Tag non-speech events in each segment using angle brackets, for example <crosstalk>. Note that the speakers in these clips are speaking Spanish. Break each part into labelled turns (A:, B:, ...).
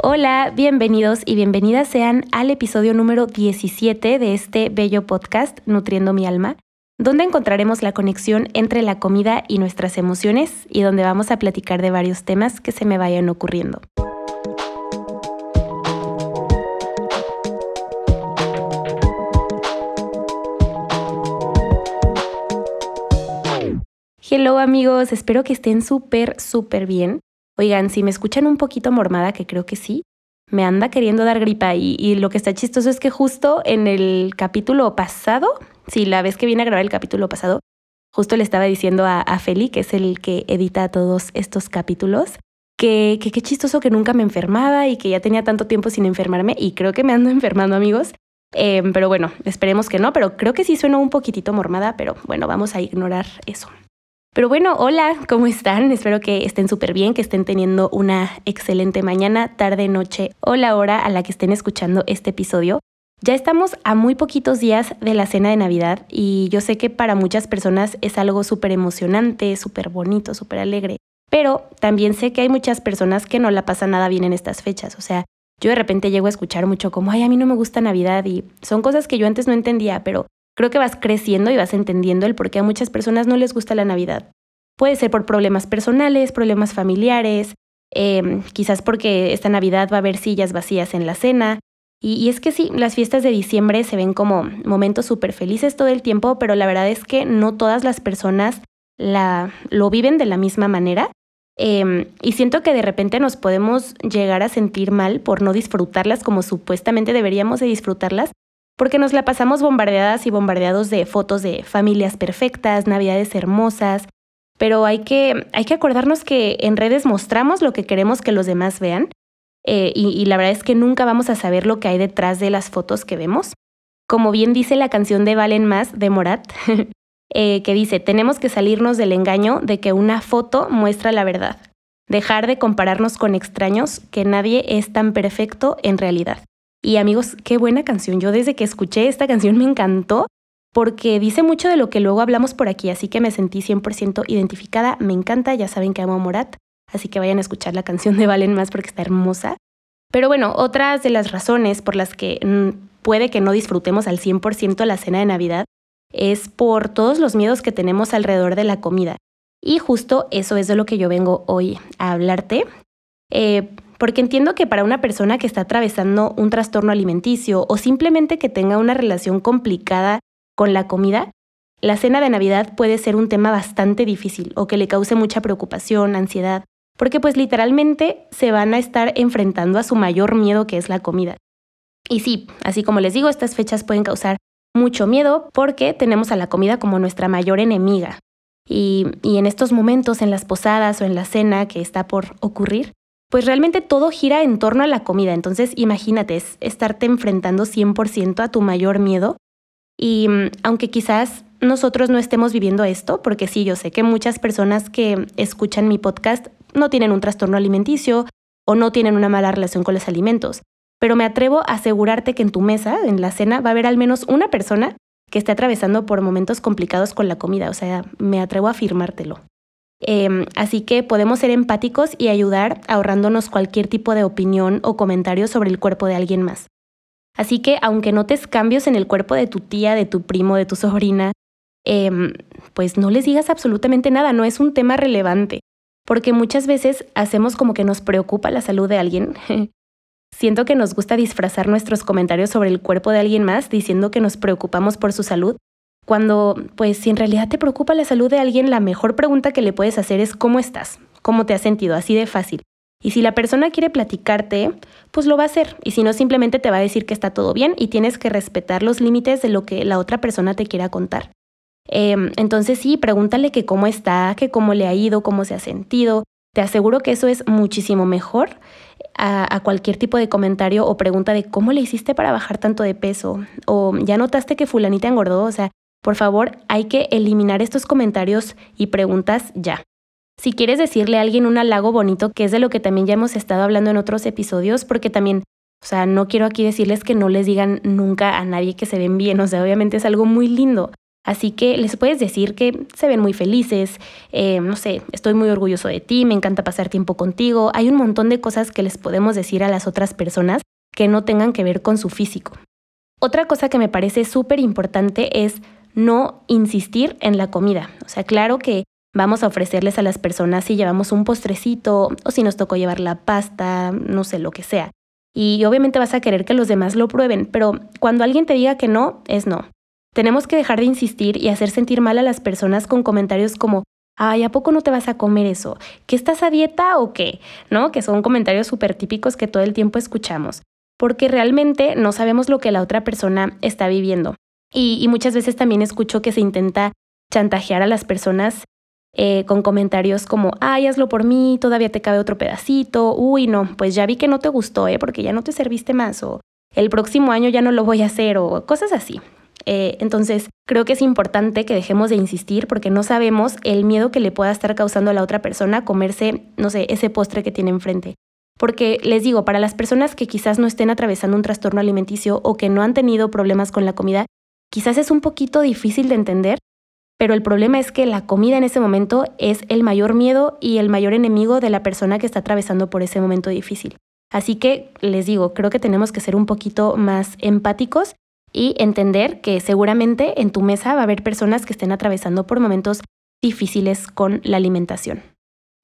A: Hola, bienvenidos y bienvenidas sean al episodio número 17 de este bello podcast Nutriendo mi alma, donde encontraremos la conexión entre la comida y nuestras emociones y donde vamos a platicar de varios temas que se me vayan ocurriendo. Hello amigos, espero que estén súper, súper bien. Oigan, si me escuchan un poquito mormada, que creo que sí, me anda queriendo dar gripa y, lo que está chistoso es que justo en el capítulo pasado, sí, la vez que vine a grabar el capítulo pasado, justo le estaba diciendo a, Feli, que es el que edita todos estos capítulos, que qué chistoso que nunca me enfermaba y que ya tenía tanto tiempo sin enfermarme y creo que me ando <laughs> enfermando amigos. Em, pero bueno, esperemos que no, pero creo que sí suena un poquitito mormada, pero bueno, vamos a ignorar eso. Pero bueno, hola, ¿cómo están? Espero que estén súper bien, que estén teniendo una excelente mañana, tarde, noche o la hora a la que estén escuchando este episodio. Ya estamos a muy poquitos días de la cena de Navidad y yo sé que para muchas personas es algo súper emocionante, súper bonito, súper alegre. Pero también sé que hay muchas personas que no la pasan nada bien en estas fechas. O sea, yo de repente llego a escuchar mucho como, ay, a mí no me gusta Navidad y son cosas que yo antes no entendía, pero creo que vas creciendo y vas entendiendo el por qué a muchas personas no les gusta la Navidad. Puede ser por problemas personales, problemas familiares, em, quizás porque esta Navidad va a haber sillas vacías en la cena. Y, es que sí, las fiestas de diciembre se ven como momentos súper felices todo el tiempo, pero la verdad es que no todas las personas la, lo viven de la misma manera. Em, y siento que de repente nos podemos llegar a sentir mal por no disfrutarlas como supuestamente deberíamos de disfrutarlas, porque nos la pasamos bombardeadas y bombardeados de fotos de familias perfectas, navidades hermosas, pero hay que, hay que acordarnos que en redes mostramos lo que queremos que los demás vean eh, y, la verdad es que nunca vamos a saber lo que hay detrás de las fotos que vemos. Como bien dice la canción de Valen Más de Morat, <laughs> eh, que dice, tenemos que salirnos del engaño de que una foto muestra la verdad, dejar de compararnos con extraños, que nadie es tan perfecto en realidad. Y amigos, qué buena canción. Yo desde que escuché esta canción me encantó porque dice mucho de lo que luego hablamos por aquí, así que me sentí 100% identificada. Me encanta, ya saben que amo a Morat, así que vayan a escuchar la canción de Valen más porque está hermosa. Pero bueno, otras de las razones por las que puede que no disfrutemos al 100% la cena de Navidad es por todos los miedos que tenemos alrededor de la comida. Y justo eso es de lo que yo vengo hoy a hablarte. Eh, porque entiendo que para una persona que está atravesando un trastorno alimenticio o simplemente que tenga una relación complicada con la comida, la cena de Navidad puede ser un tema bastante difícil o que le cause mucha preocupación, ansiedad, porque pues literalmente se van a estar enfrentando a su mayor miedo que es la comida. Y sí, así como les digo, estas fechas pueden causar mucho miedo porque tenemos a la comida como nuestra mayor enemiga. Y, y en estos momentos, en las posadas o en la cena que está por ocurrir, pues realmente todo gira en torno a la comida. Entonces, imagínate, es estarte enfrentando 100% a tu mayor miedo. Y mm, aunque quizás nosotros no estemos viviendo esto, porque sí, yo sé que muchas personas que escuchan mi podcast no tienen un trastorno alimenticio o no tienen una mala relación con los alimentos, pero me atrevo a asegurarte que en tu mesa, en la cena, va a haber al menos una persona que esté atravesando por momentos complicados con la comida. O sea, me atrevo a afirmártelo. Em, así que podemos ser empáticos y ayudar ahorrándonos cualquier tipo de opinión o comentario sobre el cuerpo de alguien más. Así que aunque notes cambios en el cuerpo de tu tía, de tu primo, de tu sobrina, em, pues no les digas absolutamente nada, no es un tema relevante, porque muchas veces hacemos como que nos preocupa la salud de alguien. <laughs> Siento que nos gusta disfrazar nuestros comentarios sobre el cuerpo de alguien más diciendo que nos preocupamos por su salud, cuando, pues, si en realidad te preocupa la salud de alguien, la mejor pregunta que le puedes hacer es ¿cómo estás? ¿Cómo te has sentido? Así de fácil. Y si la persona quiere platicarte, pues lo va a hacer. Y si no, simplemente te va a decir que está todo bien y tienes que respetar los límites de lo que la otra persona te quiera contar. Em, entonces sí, pregúntale que cómo está, que cómo le ha ido, cómo se ha sentido. Te aseguro que eso es muchísimo mejor a, a, cualquier tipo de comentario o pregunta de cómo le hiciste para bajar tanto de peso o ya notaste que fulanita engordó, o sea, por favor, hay que eliminar estos comentarios y preguntas ya. Si quieres decirle a alguien un halago bonito, que es de lo que también ya hemos estado hablando en otros episodios, porque también, o sea, no quiero aquí decirles que no les digan nunca a nadie que se ven bien, o sea, obviamente es algo muy lindo. Así que les puedes decir que se ven muy felices, eh, no sé, estoy muy orgulloso de ti, me encanta pasar tiempo contigo. Hay un montón de cosas que les podemos decir a las otras personas que no tengan que ver con su físico. Otra cosa que me parece súper importante es no insistir en la comida. O sea, claro que vamos a ofrecerles a las personas si llevamos un postrecito o si nos tocó llevar la pasta, no sé, lo que sea. Y obviamente vas a querer que los demás lo prueben, pero cuando alguien te diga que no, es no. Tenemos que dejar de insistir y hacer sentir mal a las personas con comentarios como, ay, ¿a poco no te vas a comer eso? ¿Que estás a dieta o qué? ¿No? Que son comentarios súper típicos que todo el tiempo escuchamos, porque realmente no sabemos lo que la otra persona está viviendo. Y, y muchas veces también escucho que se intenta chantajear a las personas eh, con comentarios como, ay, hazlo por mí, todavía te cabe otro pedacito, uy, no, pues ya vi que no te gustó, ¿eh? porque ya no te serviste más, o el próximo año ya no lo voy a hacer, o cosas así. Eh, entonces, creo que es importante que dejemos de insistir porque no sabemos el miedo que le pueda estar causando a la otra persona comerse, no sé, ese postre que tiene enfrente. Porque les digo, para las personas que quizás no estén atravesando un trastorno alimenticio o que no han tenido problemas con la comida, quizás es un poquito difícil de entender, pero el problema es que la comida en ese momento es el mayor miedo y el mayor enemigo de la persona que está atravesando por ese momento difícil. Así que les digo, creo que tenemos que ser un poquito más empáticos y entender que seguramente en tu mesa va a haber personas que estén atravesando por momentos difíciles con la alimentación.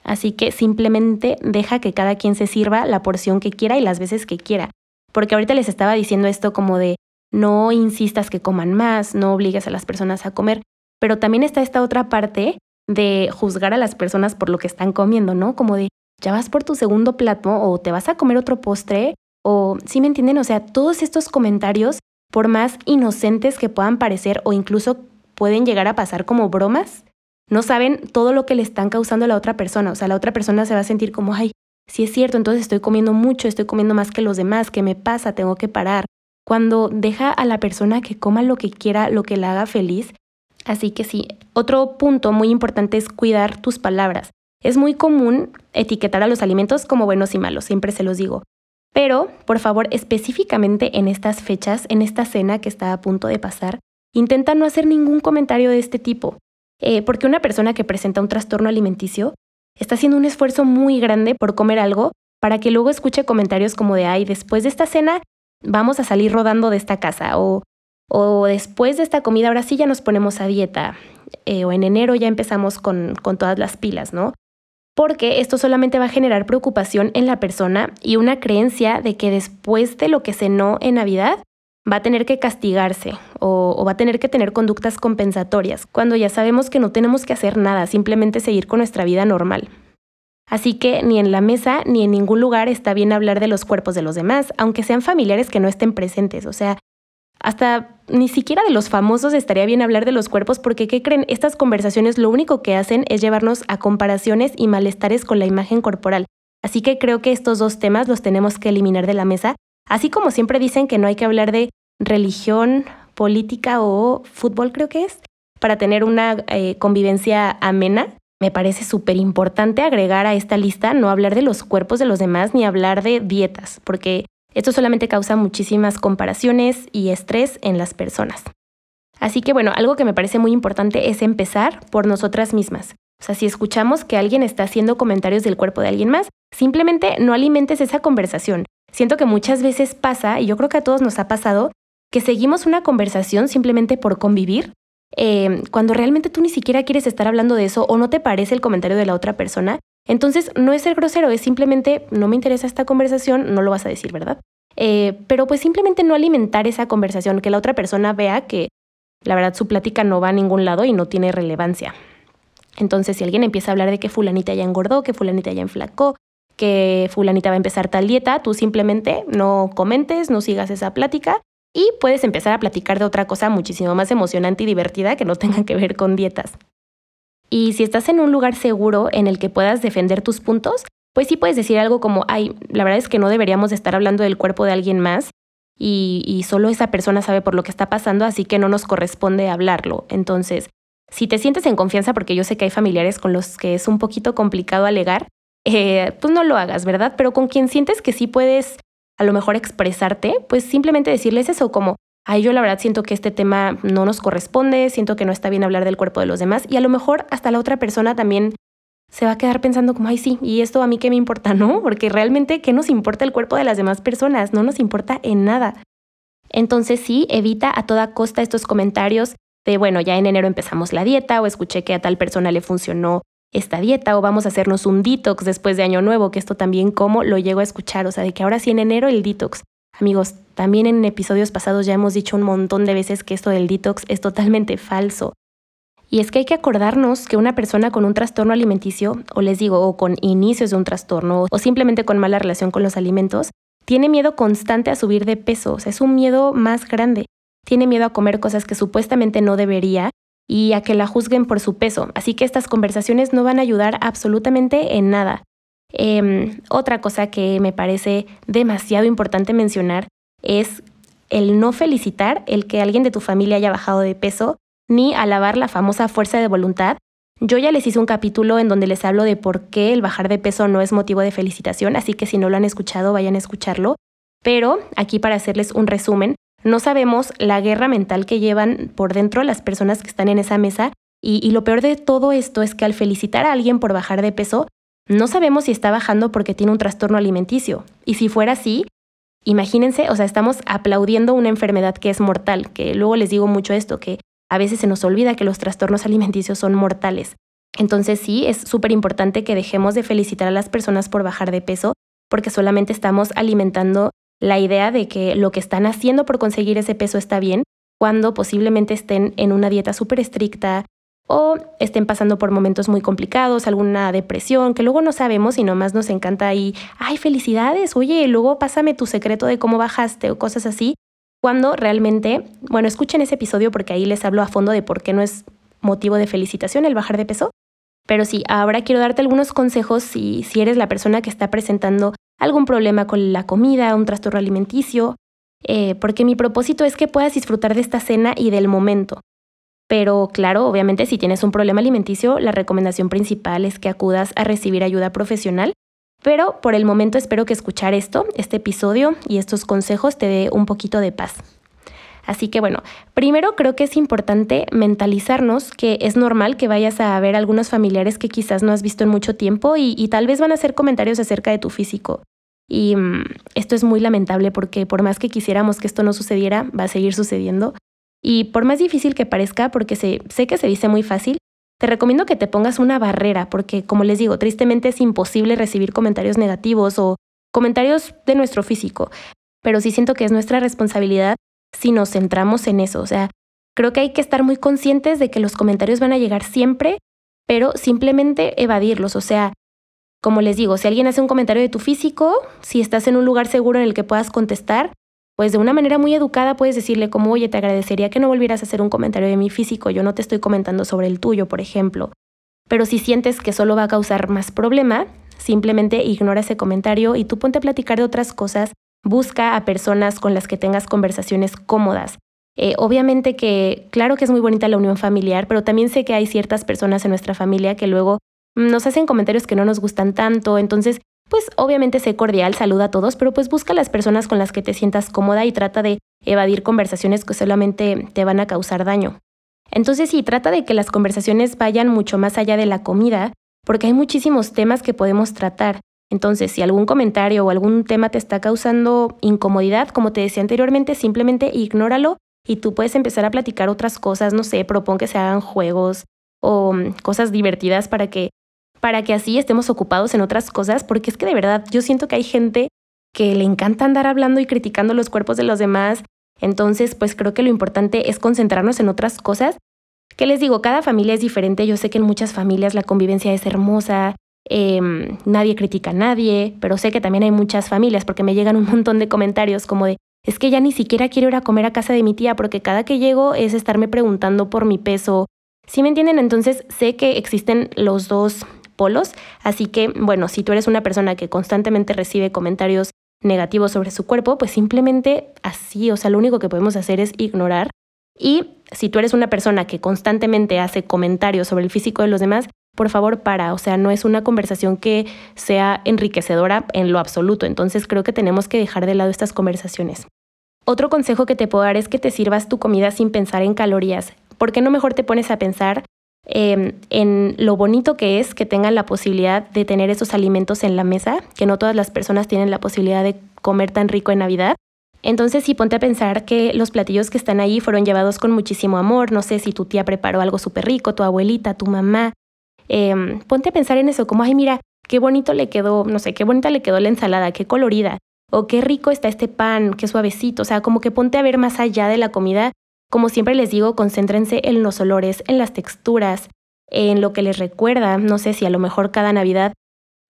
A: Así que simplemente deja que cada quien se sirva la porción que quiera y las veces que quiera. Porque ahorita les estaba diciendo esto como de no insistas que coman más, no obligues a las personas a comer, pero también está esta otra parte de juzgar a las personas por lo que están comiendo, ¿no? Como de, ya vas por tu segundo plato o te vas a comer otro postre o, ¿sí me entienden? O sea, todos estos comentarios por más inocentes que puedan parecer o incluso pueden llegar a pasar como bromas, no saben todo lo que le están causando a la otra persona. O sea, la otra persona se va a sentir como, ay, si es cierto, entonces estoy comiendo mucho, estoy comiendo más que los demás, ¿qué me pasa? Tengo que parar. Cuando deja a la persona que coma lo que quiera, lo que la haga feliz. Así que sí, otro punto muy importante es cuidar tus palabras. Es muy común etiquetar a los alimentos como buenos y malos, siempre se los digo. Pero, por favor, específicamente en estas fechas, en esta cena que está a punto de pasar, intenta no hacer ningún comentario de este tipo, eh, porque una persona que presenta un trastorno alimenticio está haciendo un esfuerzo muy grande por comer algo para que luego escuche comentarios como de, ay, después de esta cena vamos a salir rodando de esta casa, o, o después de esta comida ahora sí ya nos ponemos a dieta, eh, o en enero ya empezamos con, con todas las pilas, ¿no? porque esto solamente va a generar preocupación en la persona y una creencia de que después de lo que cenó en Navidad va a tener que castigarse o, va a tener que tener conductas compensatorias, cuando ya sabemos que no tenemos que hacer nada, simplemente seguir con nuestra vida normal. Así que ni en la mesa ni en ningún lugar está bien hablar de los cuerpos de los demás, aunque sean familiares que no estén presentes. O sea, hasta ni siquiera de los famosos estaría bien hablar de los cuerpos porque, ¿qué creen? Estas conversaciones lo único que hacen es llevarnos a comparaciones y malestares con la imagen corporal. Así que creo que estos dos temas los tenemos que eliminar de la mesa, así como siempre dicen que no hay que hablar de religión, política o fútbol, creo que es, para tener una eh, convivencia amena. Me parece súper importante agregar a esta lista no hablar de los cuerpos de los demás ni hablar de dietas, porque esto solamente causa muchísimas comparaciones y estrés en las personas. Así que bueno, algo que me parece muy importante es empezar por nosotras mismas. O sea, si escuchamos que alguien está haciendo comentarios del cuerpo de alguien más, simplemente no alimentes esa conversación. Siento que muchas veces pasa, y yo creo que a todos nos ha pasado, que seguimos una conversación simplemente por convivir, eh, cuando realmente tú ni siquiera quieres estar hablando de eso o no te parece el comentario de la otra persona, entonces, no es ser grosero, es simplemente, no me interesa esta conversación, no lo vas a decir, ¿verdad? Eh, pero pues simplemente no alimentar esa conversación, que la otra persona vea que la verdad su plática no va a ningún lado y no tiene relevancia. Entonces, si alguien empieza a hablar de que fulanita ya engordó, que fulanita ya enflacó, que fulanita va a empezar tal dieta, tú simplemente no comentes, no sigas esa plática y puedes empezar a platicar de otra cosa muchísimo más emocionante y divertida que no tenga que ver con dietas. Y si estás en un lugar seguro en el que puedas defender tus puntos, pues sí puedes decir algo como, ay, la verdad es que no deberíamos estar hablando del cuerpo de alguien más y, solo esa persona sabe por lo que está pasando, así que no nos corresponde hablarlo. Entonces, si te sientes en confianza, porque yo sé que hay familiares con los que es un poquito complicado alegar, eh, pues no lo hagas, ¿verdad? Pero con quien sientes que sí puedes a lo mejor expresarte, pues simplemente decirles eso como, ay, yo la verdad siento que este tema no nos corresponde, siento que no está bien hablar del cuerpo de los demás y a lo mejor hasta la otra persona también se va a quedar pensando como, ay, sí, y esto a mí qué me importa, ¿no? Porque realmente, ¿qué nos importa el cuerpo de las demás personas? No nos importa en nada. Entonces sí, evita a toda costa estos comentarios de, bueno, ya en enero empezamos la dieta o escuché que a tal persona le funcionó esta dieta o vamos a hacernos un detox después de año nuevo, que esto también como lo llego a escuchar, o sea, de que ahora sí en enero el detox. Amigos, también en episodios pasados ya hemos dicho un montón de veces que esto del detox es totalmente falso. Y es que hay que acordarnos que una persona con un trastorno alimenticio, o les digo, o con inicios de un trastorno, o simplemente con mala relación con los alimentos, tiene miedo constante a subir de peso, o sea, es un miedo más grande. Tiene miedo a comer cosas que supuestamente no debería y a que la juzguen por su peso. Así que estas conversaciones no van a ayudar absolutamente en nada. Em, otra cosa que me parece demasiado importante mencionar es el no felicitar el que alguien de tu familia haya bajado de peso, ni alabar la famosa fuerza de voluntad. Yo ya les hice un capítulo en donde les hablo de por qué el bajar de peso no es motivo de felicitación, así que si no lo han escuchado, vayan a escucharlo. Pero aquí para hacerles un resumen, no sabemos la guerra mental que llevan por dentro las personas que están en esa mesa y, y lo peor de todo esto es que al felicitar a alguien por bajar de peso, no sabemos si está bajando porque tiene un trastorno alimenticio. Y si fuera así, imagínense, o sea, estamos aplaudiendo una enfermedad que es mortal, que luego les digo mucho esto, que a veces se nos olvida que los trastornos <laughs> alimenticios son mortales. Entonces sí, es súper importante que dejemos de felicitar a las personas por bajar de peso, porque solamente estamos alimentando la idea de que lo que están haciendo por conseguir ese peso está bien, cuando posiblemente estén en una dieta súper estricta, o estén pasando por momentos muy complicados, alguna depresión, que luego no sabemos y nomás nos encanta ahí, ay, felicidades, oye, luego pásame tu secreto de cómo bajaste o cosas así, cuando realmente, bueno, escuchen ese episodio porque ahí les hablo a fondo de por qué no es motivo de felicitación el bajar de peso. Pero sí, ahora quiero darte algunos consejos si, si eres la persona que está presentando algún problema con la comida, un trastorno alimenticio, eh, porque mi propósito es que puedas disfrutar de esta cena y del momento. Pero claro, obviamente si tienes un problema alimenticio, la recomendación principal es que acudas a recibir ayuda profesional. Pero por el momento espero que escuchar esto, este episodio y estos consejos te dé un poquito de paz. Así que bueno, primero creo que es importante mentalizarnos que es normal que vayas a ver algunos familiares que quizás no has visto en mucho tiempo y, y tal vez van a hacer comentarios acerca de tu físico. Y mm, esto es muy lamentable porque por más que quisiéramos que esto no sucediera, va a seguir sucediendo. Y por más difícil que parezca, porque sé que se dice muy fácil, te recomiendo que te pongas una barrera, porque como les digo, tristemente es imposible recibir comentarios negativos o comentarios de nuestro físico, pero sí siento que es nuestra responsabilidad si nos centramos en eso. O sea, creo que hay que estar muy conscientes de que los comentarios van a llegar siempre, pero simplemente evadirlos. O sea, como les digo, si alguien hace un comentario de tu físico, si estás en un lugar seguro en el que puedas contestar, pues de una manera muy educada puedes decirle como, oye, te agradecería que no volvieras a hacer un comentario de mi físico, yo no te estoy comentando sobre el tuyo, por ejemplo. Pero si sientes que solo va a causar más problema, simplemente ignora ese comentario y tú ponte a platicar de otras cosas, busca a personas con las que tengas conversaciones cómodas. Eh, obviamente que, claro que es muy bonita la unión familiar, pero también sé que hay ciertas personas en nuestra familia que luego nos hacen comentarios que no nos gustan tanto, entonces pues obviamente sé cordial, saluda a todos, pero pues busca las personas con las que te sientas cómoda y trata de evadir conversaciones que solamente te van a causar daño. Entonces sí, trata de que las conversaciones vayan mucho más allá de la comida, porque hay muchísimos temas que podemos tratar. Entonces, si algún comentario o algún tema te está causando incomodidad, como te decía anteriormente, simplemente ignóralo y tú puedes empezar a platicar otras cosas, no sé, propon que se hagan juegos o mm, cosas divertidas para que para que así estemos ocupados en otras cosas, porque es que de verdad yo siento que hay gente que le encanta andar hablando y criticando los cuerpos de los demás. Entonces, pues creo que lo importante es concentrarnos en otras cosas. ¿Qué les digo? Cada familia es diferente. Yo sé que en muchas familias la convivencia es hermosa, em, nadie critica a nadie, pero sé que también hay muchas familias porque me llegan un montón de comentarios como de, es que ya ni siquiera quiero ir a comer a casa de mi tía porque cada que llego es estarme preguntando por mi peso. ¿Sí me entienden? Entonces sé que existen los dos polos. Así que, bueno, si tú eres una persona que constantemente recibe comentarios negativos sobre su cuerpo, pues simplemente así, o sea, lo único que podemos hacer es ignorar. Y si tú eres una persona que constantemente hace comentarios sobre el físico de los demás, por favor para, o sea, no es una conversación que sea enriquecedora en lo absoluto, entonces creo que tenemos que dejar de lado estas conversaciones. Otro consejo que te puedo dar es que te sirvas tu comida sin pensar en calorías. ¿Por qué no mejor te pones a pensar em, en lo bonito que es que tengan la posibilidad de tener esos alimentos en la mesa, que no todas las personas tienen la posibilidad de comer tan rico en Navidad? Entonces sí, ponte a pensar que los platillos que están ahí fueron llevados con muchísimo amor. No sé si tu tía preparó algo súper rico, tu abuelita, tu mamá. Em, ponte a pensar en eso, como, ay, mira, qué bonito le quedó, no sé, qué bonita le quedó la ensalada, qué colorida o qué rico está este pan, qué suavecito, o sea, como que ponte a ver más allá de la comida. Como siempre les digo, concéntrense en los olores, en las texturas, en lo que les recuerda. No sé si a lo mejor cada Navidad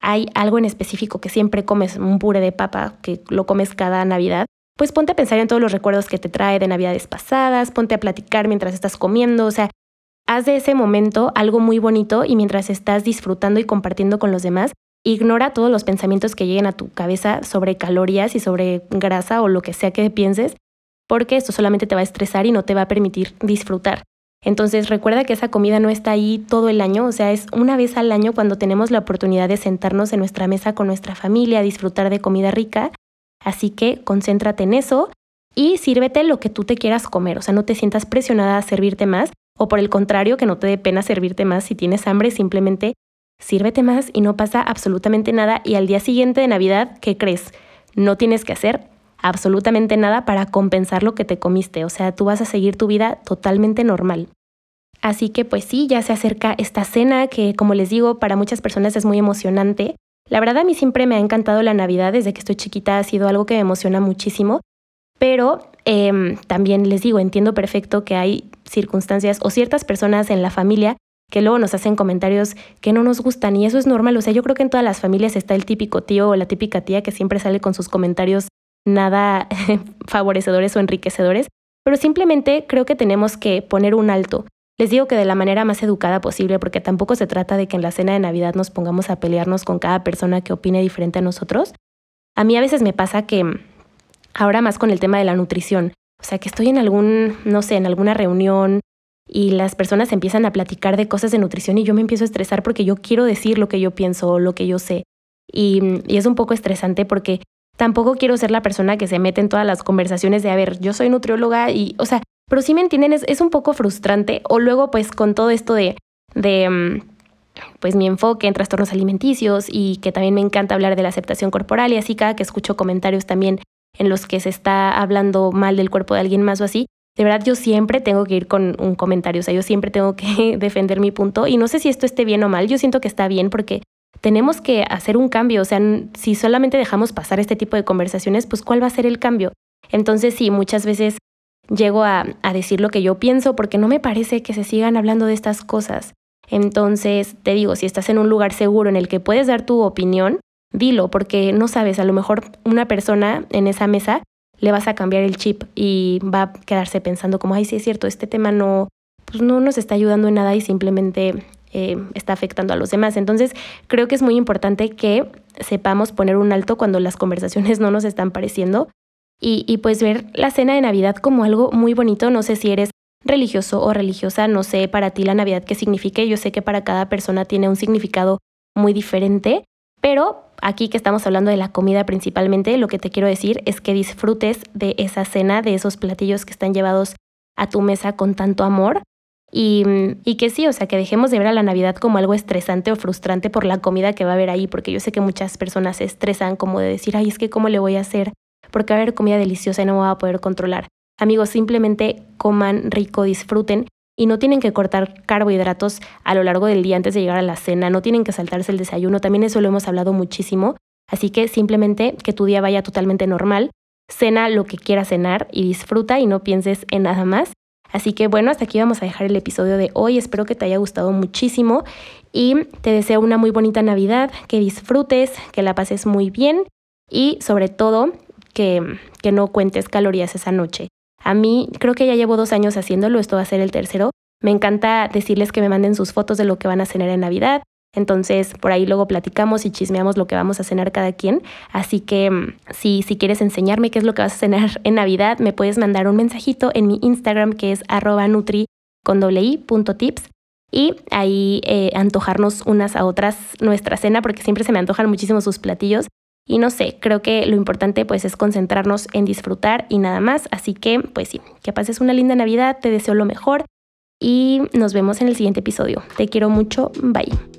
A: hay algo en específico que siempre comes, un puré de papa, que lo comes cada Navidad. Pues ponte a pensar en todos los recuerdos que te trae de Navidades pasadas, ponte a platicar mientras estás comiendo, o sea, haz de ese momento algo muy bonito y mientras estás disfrutando y compartiendo con los demás, Ignora todos los pensamientos que lleguen a tu cabeza sobre calorías y sobre grasa o lo que sea que pienses, porque esto solamente te va a estresar y no te va a permitir disfrutar. Entonces recuerda que esa comida no está ahí todo el año, o sea, es una vez al año cuando tenemos la oportunidad de sentarnos en nuestra mesa con nuestra familia, disfrutar de comida rica. Así que concéntrate en eso y sírvete lo que tú te quieras comer, o sea, no te sientas presionada a servirte más o por el contrario, que no te dé pena servirte más si tienes hambre, simplemente sírvete más y no pasa absolutamente nada y al día siguiente de Navidad, ¿qué crees? No tienes que hacer absolutamente nada para compensar lo que te comiste, o sea, tú vas a seguir tu vida totalmente normal. Así que pues sí, ya se acerca esta cena que como les digo, para muchas personas es muy emocionante. La verdad a mí siempre me ha encantado la Navidad, desde que estoy chiquita ha sido algo que me emociona muchísimo, pero em, también les digo, entiendo perfecto que hay circunstancias o ciertas personas en la familia que luego nos hacen comentarios que no nos gustan y eso es normal. O sea, yo creo que en todas las familias está el típico tío o la típica tía que siempre sale con sus comentarios nada <laughs> favorecedores o enriquecedores, pero simplemente creo que tenemos que poner un alto. Les digo que de la manera más educada posible, porque tampoco se trata de que en la cena de Navidad nos pongamos a pelearnos con cada persona que opine diferente a nosotros. A mí a veces me pasa que, ahora más con el tema de la nutrición, o sea, que estoy en algún, no sé, en alguna reunión y las personas empiezan a platicar de cosas de nutrición y yo me empiezo a estresar porque yo quiero decir lo que yo pienso o lo que yo sé. Y, es un poco estresante porque tampoco quiero ser la persona que se mete en todas las conversaciones de, a ver, yo soy nutrióloga y, o sea, pero si me entienden, es, es un poco frustrante. O luego, pues, con todo esto de, de, mm, pues, mi enfoque en trastornos alimenticios y que también me encanta hablar de la aceptación corporal y así cada que escucho comentarios también en los que se está hablando mal del cuerpo de alguien más o así, de verdad yo siempre tengo que ir con un comentario, o sea, yo siempre tengo que <laughs> defender mi punto y no sé si esto esté bien o mal, yo siento que está bien porque tenemos que hacer un cambio, o sea, si solamente dejamos pasar este tipo de conversaciones, pues ¿cuál va a ser el cambio? Entonces sí, muchas veces llego a, a decir lo que yo pienso porque no me parece que se sigan hablando de estas cosas. Entonces, te digo, si estás en un lugar seguro en el que puedes dar tu opinión, dilo, porque no sabes, a lo mejor una persona en esa mesa le vas a cambiar el chip y va a quedarse pensando como, ay, sí es cierto, este tema no, pues no nos está ayudando en nada y simplemente eh, está afectando a los demás. Entonces, creo que es muy importante que sepamos poner un alto cuando las conversaciones <laughs> no nos están pareciendo y, y pues ver la cena de Navidad como algo muy bonito. No sé si eres religioso o religiosa, no sé para ti la Navidad qué signifique. Yo sé que para cada persona tiene un significado muy diferente, pero aquí que estamos hablando de la comida principalmente, lo que te quiero decir es que disfrutes de esa cena, de esos platillos que están llevados a tu mesa con tanto amor. Y, y, que sí, o sea, que dejemos de ver a la Navidad como algo estresante o frustrante por la comida que va a haber ahí, porque yo sé que muchas personas se estresan como de decir, ay, es que cómo le voy a hacer, porque va a haber comida deliciosa y no me voy a poder controlar. Amigos, simplemente coman rico, disfruten y no tienen que cortar carbohidratos a lo largo del día antes de llegar a la cena, no tienen que saltarse el desayuno, también eso lo hemos hablado muchísimo, así que simplemente que tu día vaya totalmente normal, cena lo que quieras cenar y disfruta y no pienses en nada más. Así que bueno, hasta aquí vamos a dejar el episodio de hoy, espero que te haya gustado muchísimo y te deseo una muy bonita Navidad, que disfrutes, que la pases muy bien y sobre todo que, que no cuentes calorías esa noche. A mí creo que ya llevo dos años haciéndolo, esto va a ser el tercero. Me encanta decirles que me manden sus fotos de lo que van a cenar en Navidad. Entonces, por ahí luego platicamos y chismeamos lo que vamos a cenar cada quien. Así que mm, si, si quieres enseñarme qué es lo que vas a cenar <laughs> en Navidad, me puedes mandar un mensajito en mi Instagram que es arroba punto tips y ahí eh, antojarnos unas a otras nuestra cena porque siempre se me antojan muchísimo sus platillos. Y no sé, creo que lo importante pues es concentrarnos en disfrutar y nada más. Así que pues sí, que pases una linda Navidad, te deseo lo mejor y nos vemos en el siguiente episodio. Te quiero mucho, bye.